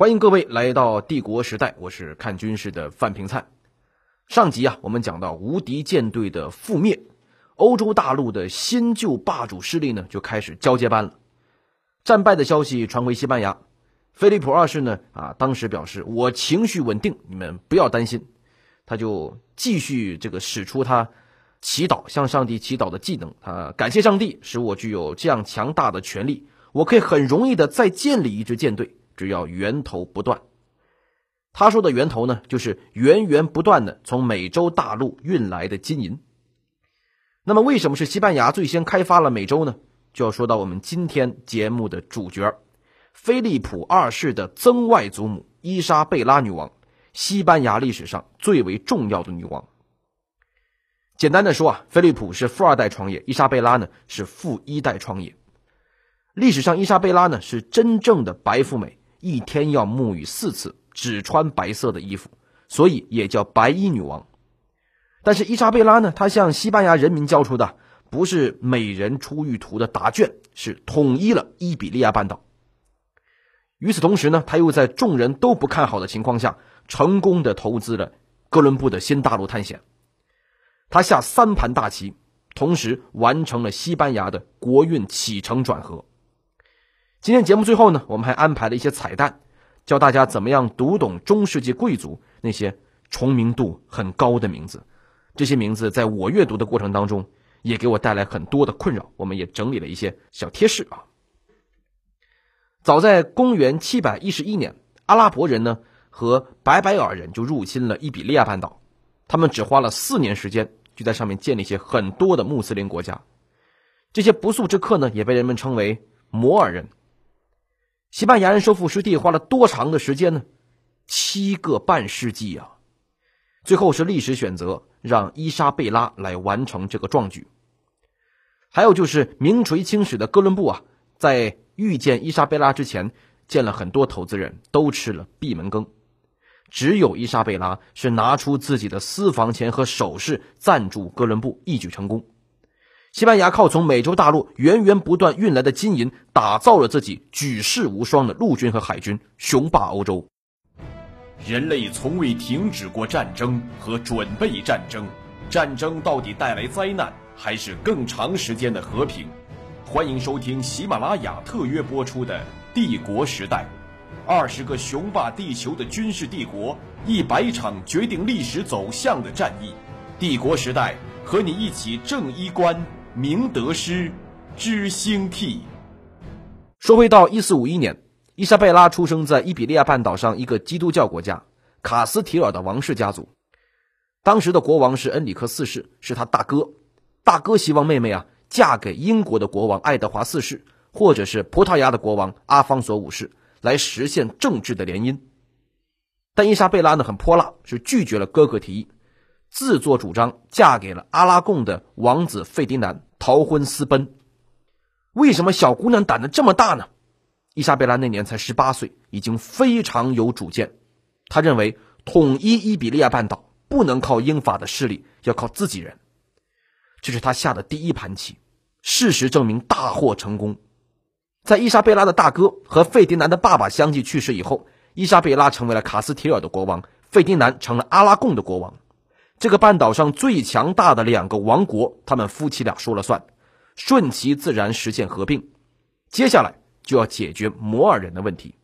欢迎各位来到帝国时代，我是看军事的范平灿。上集啊，我们讲到无敌舰队的覆灭，欧洲大陆的新旧霸主势力呢就开始交接班了。战败的消息传回西班牙，菲利普二世呢啊，当时表示我情绪稳定，你们不要担心。他就继续这个使出他祈祷向上帝祈祷的技能啊，感谢上帝使我具有这样强大的权力，我可以很容易的再建立一支舰队。只要源头不断，他说的源头呢，就是源源不断的从美洲大陆运来的金银。那么，为什么是西班牙最先开发了美洲呢？就要说到我们今天节目的主角——菲利普二世的曾外祖母伊莎贝拉女王，西班牙历史上最为重要的女王。简单的说啊，菲利普是富二代创业，伊莎贝拉呢是富一代创业。历史上，伊莎贝拉呢是真正的白富美。一天要沐浴四次，只穿白色的衣服，所以也叫白衣女王。但是伊莎贝拉呢，她向西班牙人民交出的不是美人出浴图的答卷，是统一了伊比利亚半岛。与此同时呢，他又在众人都不看好的情况下，成功的投资了哥伦布的新大陆探险。他下三盘大棋，同时完成了西班牙的国运起承转合。今天节目最后呢，我们还安排了一些彩蛋，教大家怎么样读懂中世纪贵族那些重名度很高的名字。这些名字在我阅读的过程当中，也给我带来很多的困扰。我们也整理了一些小贴士啊。早在公元七百一十一年，阿拉伯人呢和白白尔人就入侵了伊比利亚半岛，他们只花了四年时间，就在上面建立起很多的穆斯林国家。这些不速之客呢，也被人们称为摩尔人。西班牙人收复失地花了多长的时间呢？七个半世纪啊！最后是历史选择让伊莎贝拉来完成这个壮举。还有就是名垂青史的哥伦布啊，在遇见伊莎贝拉之前，见了很多投资人都吃了闭门羹，只有伊莎贝拉是拿出自己的私房钱和首饰赞助哥伦布，一举成功。西班牙靠从美洲大陆源源不断运来的金银，打造了自己举世无双的陆军和海军，雄霸欧洲。人类从未停止过战争和准备战争，战争到底带来灾难，还是更长时间的和平？欢迎收听喜马拉雅特约播出的《帝国时代》，二十个雄霸地球的军事帝国，一百场决定历史走向的战役，《帝国时代》和你一起正衣冠。明得失，知兴替。说回到一四五一年，伊莎贝拉出生在伊比利亚半岛上一个基督教国家卡斯提尔的王室家族。当时的国王是恩里克四世，是他大哥。大哥希望妹妹啊嫁给英国的国王爱德华四世，或者是葡萄牙的国王阿方索五世，来实现政治的联姻。但伊莎贝拉呢很泼辣，是拒绝了哥哥提议。自作主张嫁给了阿拉贡的王子费迪南，逃婚私奔。为什么小姑娘胆子这么大呢？伊莎贝拉那年才十八岁，已经非常有主见。她认为统一伊比利亚半岛不能靠英法的势力，要靠自己人。这是她下的第一盘棋。事实证明大获成功。在伊莎贝拉的大哥和费迪南的爸爸相继去世以后，伊莎贝拉成为了卡斯提尔的国王，费迪南成了阿拉贡的国王。这个半岛上最强大的两个王国，他们夫妻俩说了算，顺其自然实现合并。接下来就要解决摩尔人的问题。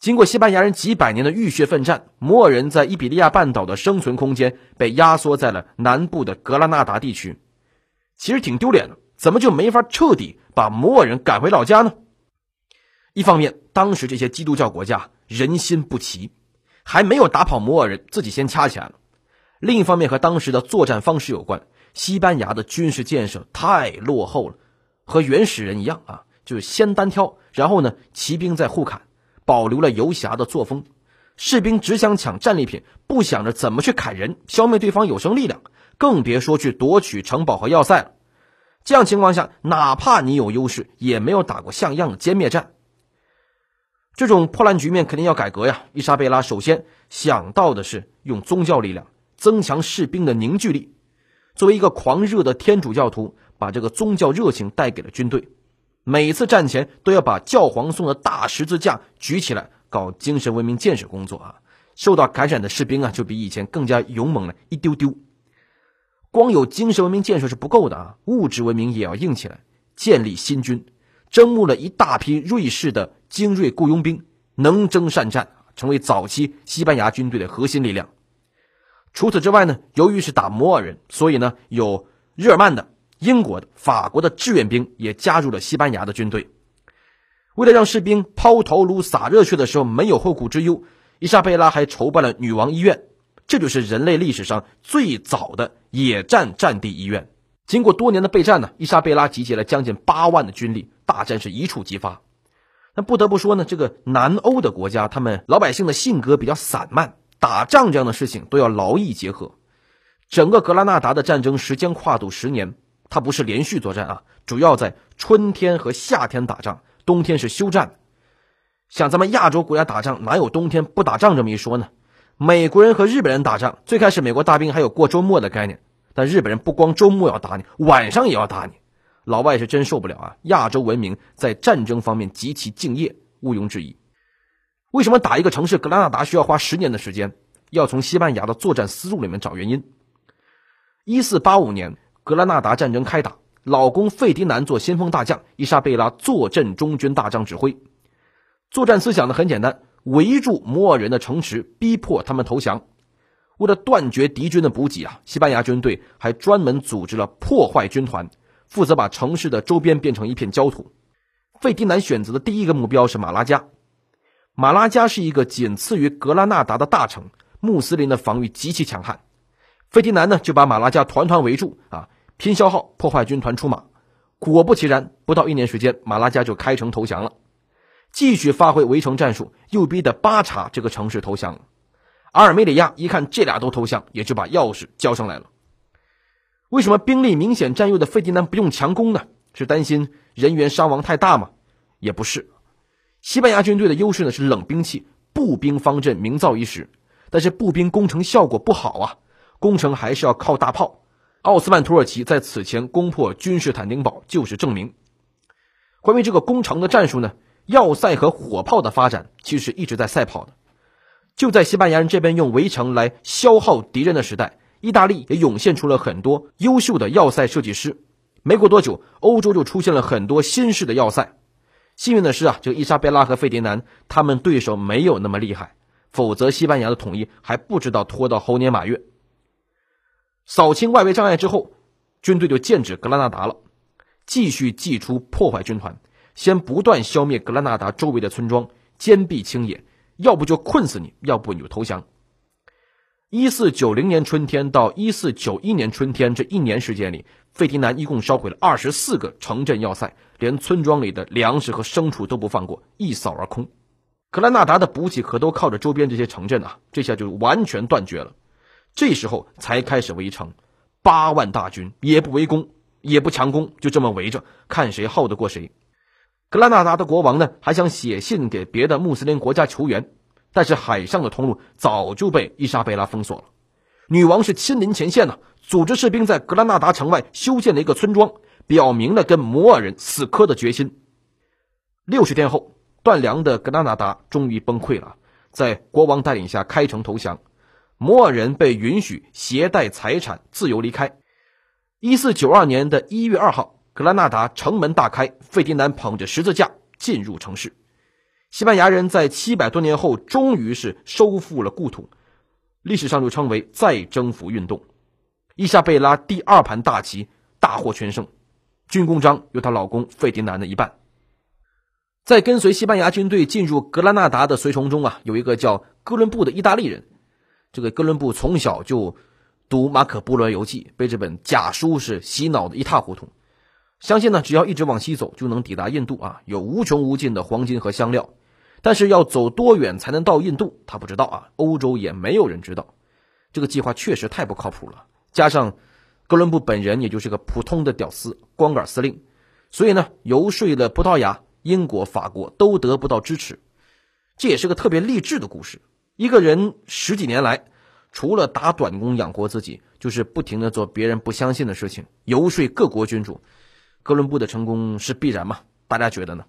经过西班牙人几百年的浴血奋战，摩尔人在伊比利亚半岛的生存空间被压缩在了南部的格拉纳达地区。其实挺丢脸的，怎么就没法彻底把摩尔人赶回老家呢？一方面，当时这些基督教国家人心不齐，还没有打跑摩尔人，自己先掐起来了。另一方面，和当时的作战方式有关。西班牙的军事建设太落后了，和原始人一样啊，就是先单挑，然后呢，骑兵再互砍，保留了游侠的作风。士兵只想抢战利品，不想着怎么去砍人，消灭对方有生力量，更别说去夺取城堡和要塞了。这样情况下，哪怕你有优势，也没有打过像样的歼灭战。这种破烂局面肯定要改革呀！伊莎贝拉首先想到的是用宗教力量。增强士兵的凝聚力。作为一个狂热的天主教徒，把这个宗教热情带给了军队。每次战前都要把教皇送的大十字架举起来，搞精神文明建设工作啊。受到感染的士兵啊，就比以前更加勇猛了一丢丢。光有精神文明建设是不够的啊，物质文明也要硬起来，建立新军，征募了一大批瑞士的精锐雇佣兵，能征善战，成为早期西班牙军队的核心力量。除此之外呢，由于是打摩尔人，所以呢，有日耳曼的、英国的、法国的志愿兵也加入了西班牙的军队。为了让士兵抛头颅洒热血的时候没有后顾之忧，伊莎贝拉还筹办了女王医院。这就是人类历史上最早的野战战地医院。经过多年的备战呢，伊莎贝拉集结了将近八万的军力，大战是一触即发。那不得不说呢，这个南欧的国家，他们老百姓的性格比较散漫，打仗这样的事情都要劳逸结合。整个格拉纳达的战争时间跨度十年，它不是连续作战啊，主要在春天和夏天打仗，冬天是休战。像咱们亚洲国家打仗，哪有冬天不打仗这么一说呢？美国人和日本人打仗，最开始美国大兵还有过周末的概念，但日本人不光周末要打你，晚上也要打你。老外是真受不了啊！亚洲文明在战争方面极其敬业，毋庸置疑。为什么打一个城市格拉纳达需要花十年的时间？要从西班牙的作战思路里面找原因。一四八五年，格拉纳达战争开打，老公费迪南做先锋大将，伊莎贝拉坐镇中军大帐指挥。作战思想呢很简单。围住摩尔人的城池，逼迫他们投降。为了断绝敌军的补给啊，西班牙军队还专门组织了破坏军团，负责把城市的周边变成一片焦土。费迪南选择的第一个目标是马拉加。马拉加是一个仅次于格拉纳达的大城，穆斯林的防御极其强悍。费迪南呢就把马拉加团团围住啊，拼消耗，破坏军团出马。果不其然，不到一年时间，马拉加就开城投降了。继续发挥围城战术，又逼得巴查这个城市投降了。阿尔梅里亚一看这俩都投降，也就把钥匙交上来了。为什么兵力明显占优的费迪南不用强攻呢？是担心人员伤亡太大吗？也不是。西班牙军队的优势呢是冷兵器，步兵方阵名噪一时，但是步兵攻城效果不好啊，攻城还是要靠大炮。奥斯曼土耳其在此前攻破君士坦丁堡就是证明。关于这个攻城的战术呢？要塞和火炮的发展其实一直在赛跑的。就在西班牙人这边用围城来消耗敌人的时代，意大利也涌现出了很多优秀的要塞设计师。没过多久，欧洲就出现了很多新式的要塞。幸运的是啊，这个伊莎贝拉和费迪南他们对手没有那么厉害，否则西班牙的统一还不知道拖到猴年马月。扫清外围障碍之后，军队就剑指格拉纳达了，继续祭出破坏军团。先不断消灭格拉纳达周围的村庄，坚壁清野，要不就困死你，要不你就投降。一四九零年春天到一四九一年春天这一年时间里，费迪南一共烧毁了二十四个城镇要塞，连村庄里的粮食和牲畜都不放过，一扫而空。格拉纳达的补给可都靠着周边这些城镇啊，这下就完全断绝了。这时候才开始围城，八万大军也不围攻，也不强攻，就这么围着，看谁耗得过谁。格拉纳达的国王呢，还想写信给别的穆斯林国家求援，但是海上的通路早就被伊莎贝拉封锁了。女王是亲临前线呢，组织士兵在格拉纳达城外修建了一个村庄，表明了跟摩尔人死磕的决心。六十天后，断粮的格拉纳达终于崩溃了，在国王带领下开城投降，摩尔人被允许携带财产自由离开。一四九二年的一月二号。格拉纳达城门大开，费迪南捧着十字架进入城市。西班牙人在七百多年后终于是收复了故土，历史上就称为再征服运动。伊莎贝拉第二盘大棋大获全胜，军功章由她老公费迪南的一半。在跟随西班牙军队进入格拉纳达的随从中啊，有一个叫哥伦布的意大利人。这个哥伦布从小就读《马可·波罗游记》，被这本假书是洗脑的一塌糊涂。相信呢，只要一直往西走，就能抵达印度啊，有无穷无尽的黄金和香料。但是要走多远才能到印度，他不知道啊，欧洲也没有人知道。这个计划确实太不靠谱了。加上哥伦布本人也就是个普通的屌丝、光杆司令，所以呢，游说了葡萄牙、英国、法国都得不到支持。这也是个特别励志的故事。一个人十几年来，除了打短工养活自己，就是不停的做别人不相信的事情，游说各国君主。哥伦布的成功是必然吗？大家觉得呢？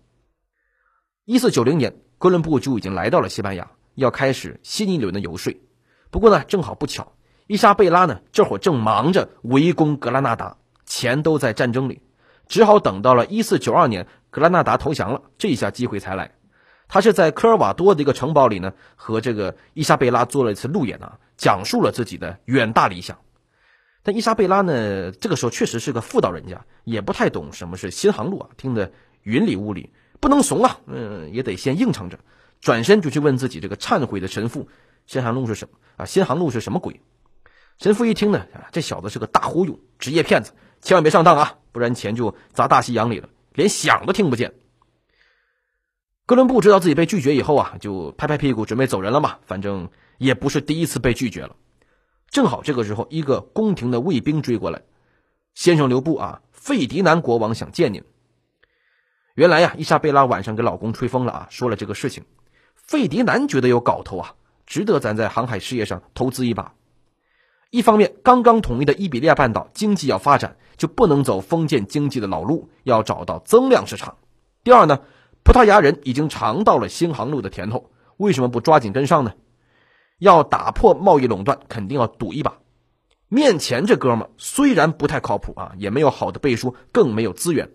一四九零年，哥伦布就已经来到了西班牙，要开始新一轮的游说。不过呢，正好不巧，伊莎贝拉呢这会儿正忙着围攻格拉纳达，钱都在战争里，只好等到了1492年格拉纳达投降了，这一下机会才来。他是在科尔瓦多的一个城堡里呢，和这个伊莎贝拉做了一次路演啊，讲述了自己的远大理想。但伊莎贝拉呢，这个时候确实是个妇道人家，也不太懂什么是新航路啊，听得云里雾里，不能怂啊，嗯，也得先应承着，转身就去问自己这个忏悔的神父，新航路是什么啊？新航路是什么鬼？神父一听呢，这小子是个大忽悠，职业骗子，千万别上当啊，不然钱就砸大西洋里了，连响都听不见。哥伦布知道自己被拒绝以后啊，就拍拍屁股准备走人了嘛，反正也不是第一次被拒绝了。正好这个时候，一个宫廷的卫兵追过来，先生留步啊！费迪南国王想见您。原来呀，伊莎贝拉晚上给老公吹风了啊，说了这个事情。费迪南觉得有搞头啊，值得咱在航海事业上投资一把。一方面，刚刚统一的伊比利亚半岛经济要发展，就不能走封建经济的老路，要找到增量市场。第二呢，葡萄牙人已经尝到了新航路的甜头，为什么不抓紧跟上呢？要打破贸易垄断，肯定要赌一把。面前这哥们虽然不太靠谱啊，也没有好的背书，更没有资源，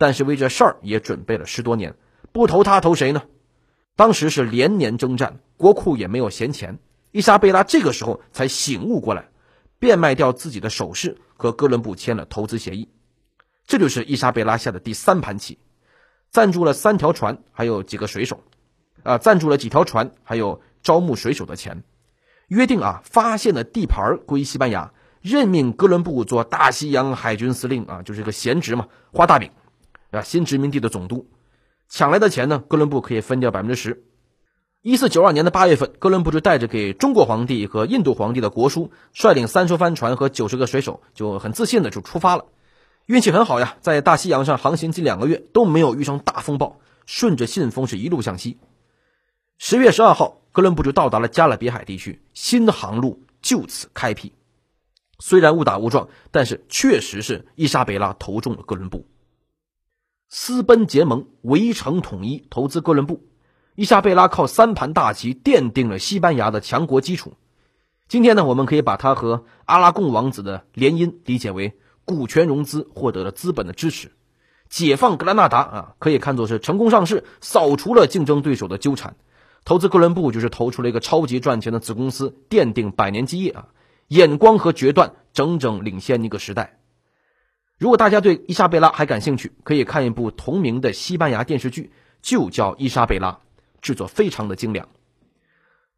但是为这事儿也准备了十多年，不投他投谁呢？当时是连年征战，国库也没有闲钱。伊莎贝拉这个时候才醒悟过来，变卖掉自己的首饰，和哥伦布签了投资协议。这就是伊莎贝拉下的第三盘棋，赞助了三条船，还有几个水手，啊，赞助了几条船，还有。招募水手的钱，约定啊，发现的地盘归西班牙，任命哥伦布做大西洋海军司令啊，就是个闲职嘛，画大饼，啊，新殖民地的总督，抢来的钱呢，哥伦布可以分掉百分之十。一四九二年的八月份，哥伦布就带着给中国皇帝和印度皇帝的国书，率领三艘帆船和九十个水手，就很自信的就出发了。运气很好呀，在大西洋上航行近两个月都没有遇上大风暴，顺着信风是一路向西。十月十二号。哥伦布就到达了加勒比海地区，新航路就此开辟。虽然误打误撞，但是确实是伊莎贝拉投中了哥伦布。私奔结盟，围城统一，投资哥伦布。伊莎贝拉靠三盘大棋奠定了西班牙的强国基础。今天呢，我们可以把他和阿拉贡王子的联姻理解为股权融资获得了资本的支持，解放格拉纳达啊，可以看作是成功上市，扫除了竞争对手的纠缠。投资哥伦布就是投出了一个超级赚钱的子公司，奠定百年基业啊！眼光和决断整整领先一个时代。如果大家对伊莎贝拉还感兴趣，可以看一部同名的西班牙电视剧，就叫《伊莎贝拉》，制作非常的精良。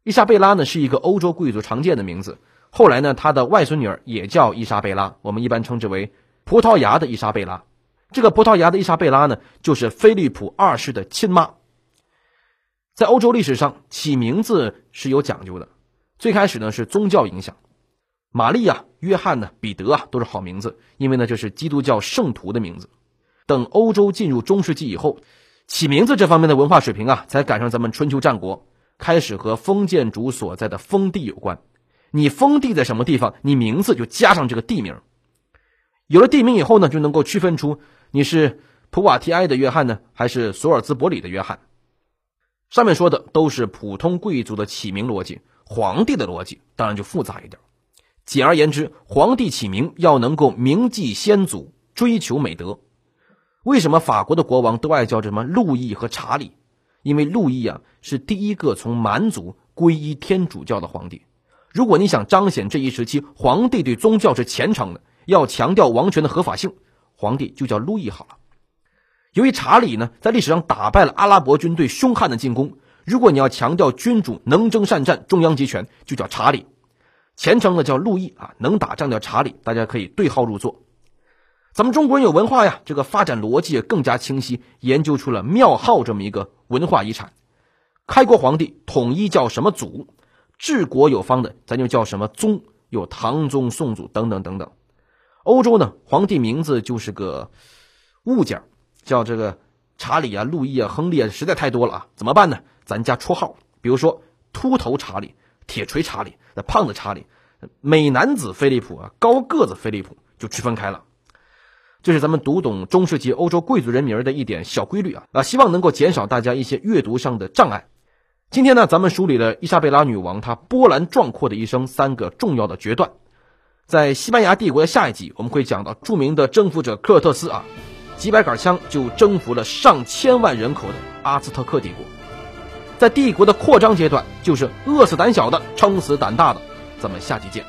伊莎贝拉呢是一个欧洲贵族常见的名字，后来呢他的外孙女儿也叫伊莎贝拉，我们一般称之为葡萄牙的伊莎贝拉。这个葡萄牙的伊莎贝拉呢，就是菲利普二世的亲妈。在欧洲历史上，起名字是有讲究的。最开始呢是宗教影响，玛丽亚、约翰呢、彼得啊都是好名字，因为呢这是基督教圣徒的名字。等欧洲进入中世纪以后，起名字这方面的文化水平啊才赶上咱们春秋战国，开始和封建主所在的封地有关。你封地在什么地方，你名字就加上这个地名。有了地名以后呢，就能够区分出你是普瓦提埃的约翰呢，还是索尔兹伯里的约翰。上面说的都是普通贵族的起名逻辑，皇帝的逻辑当然就复杂一点。简而言之，皇帝起名要能够铭记先祖，追求美德。为什么法国的国王都爱叫什么路易和查理？因为路易啊是第一个从蛮族皈依天主教的皇帝。如果你想彰显这一时期皇帝对宗教是虔诚的，要强调王权的合法性，皇帝就叫路易好了。由于查理呢，在历史上打败了阿拉伯军队凶悍的进攻。如果你要强调君主能征善战、中央集权，就叫查理；虔诚的叫路易啊，能打仗叫查理。大家可以对号入座。咱们中国人有文化呀，这个发展逻辑也更加清晰，研究出了庙号这么一个文化遗产。开国皇帝统一叫什么祖，治国有方的咱就叫什么宗，有唐宗、宋祖等等等等。欧洲呢，皇帝名字就是个物件叫这个查理啊、路易啊、亨利啊，实在太多了啊，怎么办呢？咱加绰号，比如说秃头查理、铁锤查理、那胖子查理、美男子菲利普啊、高个子菲利普，就区分开了。这是咱们读懂中世纪欧洲贵族人名的一点小规律啊啊，希望能够减少大家一些阅读上的障碍。今天呢，咱们梳理了伊莎贝拉女王她波澜壮阔的一生三个重要的决断。在西班牙帝国的下一集，我们会讲到著名的征服者科尔特斯啊，几百杆枪就征服了上千万人口的阿兹特克帝国。在帝国的扩张阶段，就是饿死胆小的，撑死胆大的。咱们下期见。